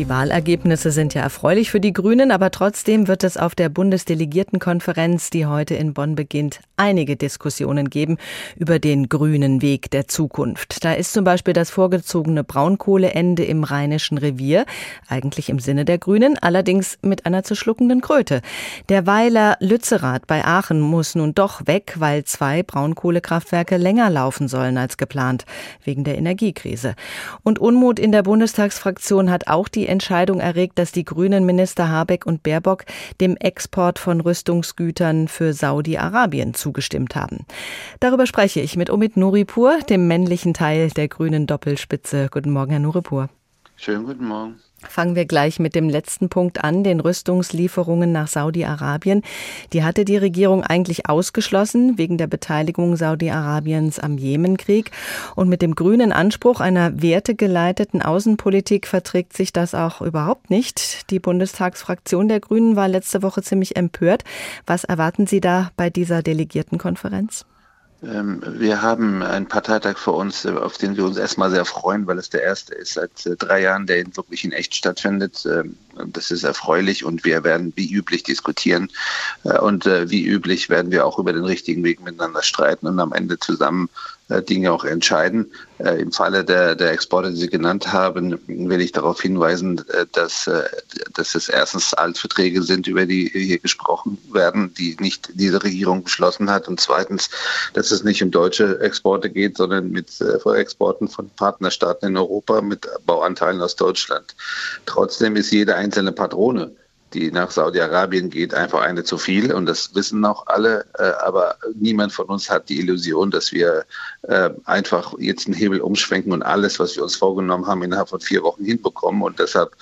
Die Wahlergebnisse sind ja erfreulich für die Grünen, aber trotzdem wird es auf der Bundesdelegiertenkonferenz, die heute in Bonn beginnt, einige Diskussionen geben über den grünen Weg der Zukunft. Da ist zum Beispiel das vorgezogene Braunkohleende im Rheinischen Revier, eigentlich im Sinne der Grünen, allerdings mit einer zu schluckenden Kröte. Der Weiler Lützerath bei Aachen muss nun doch weg, weil zwei Braunkohlekraftwerke länger laufen sollen als geplant, wegen der Energiekrise. Und Unmut in der Bundestagsfraktion hat auch die Entscheidung erregt, dass die grünen Minister Habeck und Baerbock dem Export von Rüstungsgütern für Saudi-Arabien zugestimmt haben. Darüber spreche ich mit Omid Nuripur, dem männlichen Teil der grünen Doppelspitze. Guten Morgen, Herr Nuripur. Schönen guten Morgen. Fangen wir gleich mit dem letzten Punkt an, den Rüstungslieferungen nach Saudi-Arabien. Die hatte die Regierung eigentlich ausgeschlossen wegen der Beteiligung Saudi-Arabiens am Jemenkrieg. Und mit dem grünen Anspruch einer wertegeleiteten Außenpolitik verträgt sich das auch überhaupt nicht. Die Bundestagsfraktion der Grünen war letzte Woche ziemlich empört. Was erwarten Sie da bei dieser Delegiertenkonferenz? Ähm, wir haben einen Parteitag vor uns, äh, auf den wir uns erstmal sehr freuen, weil es der erste ist seit äh, drei Jahren, der wirklich in echt stattfindet. Das ist erfreulich und wir werden wie üblich diskutieren. Äh, und wie üblich werden wir auch über den richtigen Weg miteinander streiten und am Ende zusammen äh, Dinge auch entscheiden. Äh, Im Falle der, der Exporte, die Sie genannt haben, will ich darauf hinweisen, äh, dass, dass es erstens Altverträge sind, über die hier gesprochen werden, die nicht diese Regierung beschlossen hat. Und zweitens, dass es nicht um deutsche Exporte geht, sondern mit Exporten von Partnerstaaten in Europa mit Bauanteilen aus Deutschland. Trotzdem ist jede einzelne Patrone die nach Saudi-Arabien geht, einfach eine zu viel. Und das wissen auch alle. Äh, aber niemand von uns hat die Illusion, dass wir äh, einfach jetzt einen Hebel umschwenken und alles, was wir uns vorgenommen haben, innerhalb von vier Wochen hinbekommen. Und deshalb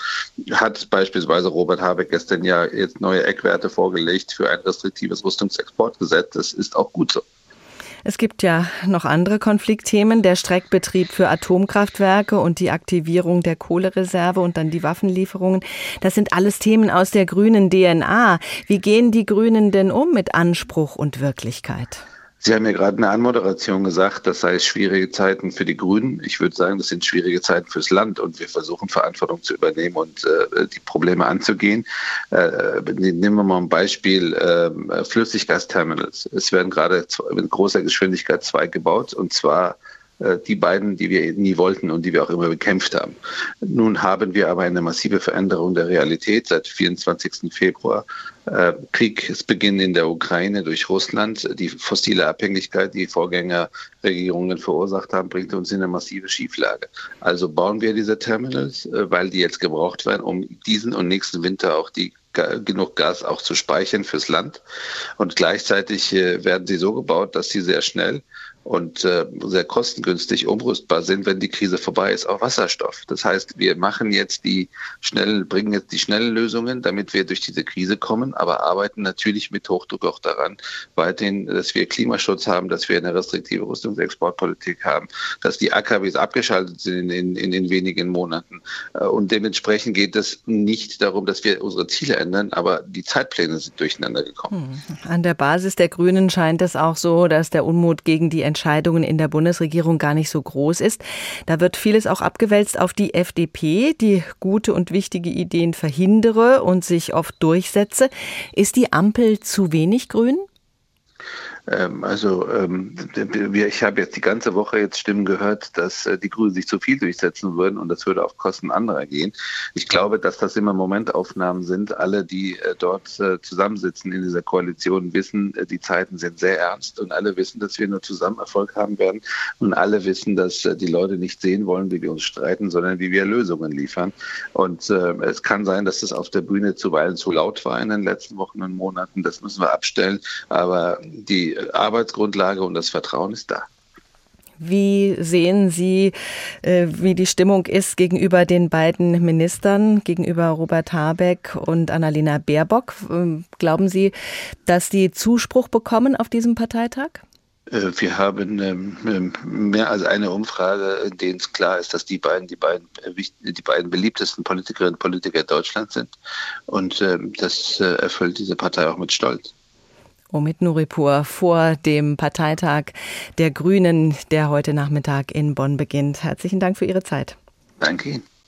hat beispielsweise Robert Habeck gestern ja jetzt neue Eckwerte vorgelegt für ein restriktives Rüstungsexportgesetz. Das ist auch gut so. Es gibt ja noch andere Konfliktthemen, der Streckbetrieb für Atomkraftwerke und die Aktivierung der Kohlereserve und dann die Waffenlieferungen. Das sind alles Themen aus der grünen DNA. Wie gehen die Grünen denn um mit Anspruch und Wirklichkeit? Sie haben ja gerade eine Anmoderation gesagt, das sei schwierige Zeiten für die Grünen. Ich würde sagen, das sind schwierige Zeiten fürs Land und wir versuchen Verantwortung zu übernehmen und äh, die Probleme anzugehen. Äh, nehmen wir mal ein Beispiel äh, Flüssiggasterminals. Es werden gerade mit großer Geschwindigkeit zwei gebaut und zwar die beiden, die wir nie wollten und die wir auch immer bekämpft haben. Nun haben wir aber eine massive Veränderung der Realität seit 24. Februar. Äh, Kriegsbeginn in der Ukraine durch Russland, die fossile Abhängigkeit, die Vorgängerregierungen verursacht haben, bringt uns in eine massive Schieflage. Also bauen wir diese Terminals, äh, weil die jetzt gebraucht werden, um diesen und nächsten Winter auch die genug Gas auch zu speichern fürs Land. Und gleichzeitig werden sie so gebaut, dass sie sehr schnell und äh, sehr kostengünstig umrüstbar sind, wenn die Krise vorbei ist, auf Wasserstoff. Das heißt, wir machen jetzt die schnellen, bringen jetzt die schnellen Lösungen, damit wir durch diese Krise kommen, aber arbeiten natürlich mit Hochdruck auch daran, weiterhin, dass wir Klimaschutz haben, dass wir eine restriktive Rüstungsexportpolitik haben, dass die AKWs abgeschaltet sind in, in, in wenigen Monaten. Äh, und dementsprechend geht es nicht darum, dass wir unsere Ziele ändern, aber die Zeitpläne sind durcheinander gekommen. Hm. An der Basis der Grünen scheint es auch so, dass der Unmut gegen die Entscheidung Entscheidungen in der Bundesregierung gar nicht so groß ist. Da wird vieles auch abgewälzt auf die FDP, die gute und wichtige Ideen verhindere und sich oft durchsetze. Ist die Ampel zu wenig grün? Ähm, also ähm, ich habe jetzt die ganze Woche jetzt Stimmen gehört, dass äh, die Grünen sich zu viel durchsetzen würden und das würde auf Kosten anderer gehen. Ich glaube, dass das immer Momentaufnahmen sind. Alle, die äh, dort äh, zusammensitzen in dieser Koalition, wissen, die Zeiten sind sehr ernst und alle wissen, dass wir nur zusammen Erfolg haben werden und alle wissen, dass die Leute nicht sehen wollen, wie wir uns streiten, sondern wie wir Lösungen liefern. Und es kann sein, dass das auf der Bühne zuweilen zu laut war in den letzten Wochen und Monaten. Das müssen wir abstellen. Aber die Arbeitsgrundlage und das Vertrauen ist da. Wie sehen Sie, äh, wie die Stimmung ist gegenüber den beiden Ministern, gegenüber Robert Habeck und Annalena Baerbock? Ähm, glauben Sie, dass die Zuspruch bekommen auf diesem Parteitag? Äh, wir haben ähm, ähm, mehr als eine Umfrage, in denen es klar ist, dass die beiden die beiden, äh, die beiden beliebtesten Politikerinnen und Politiker Deutschlands sind. Und das erfüllt diese Partei auch mit Stolz. Omid Nuripur vor dem Parteitag der Grünen, der heute Nachmittag in Bonn beginnt. Herzlichen Dank für Ihre Zeit. Danke Ihnen.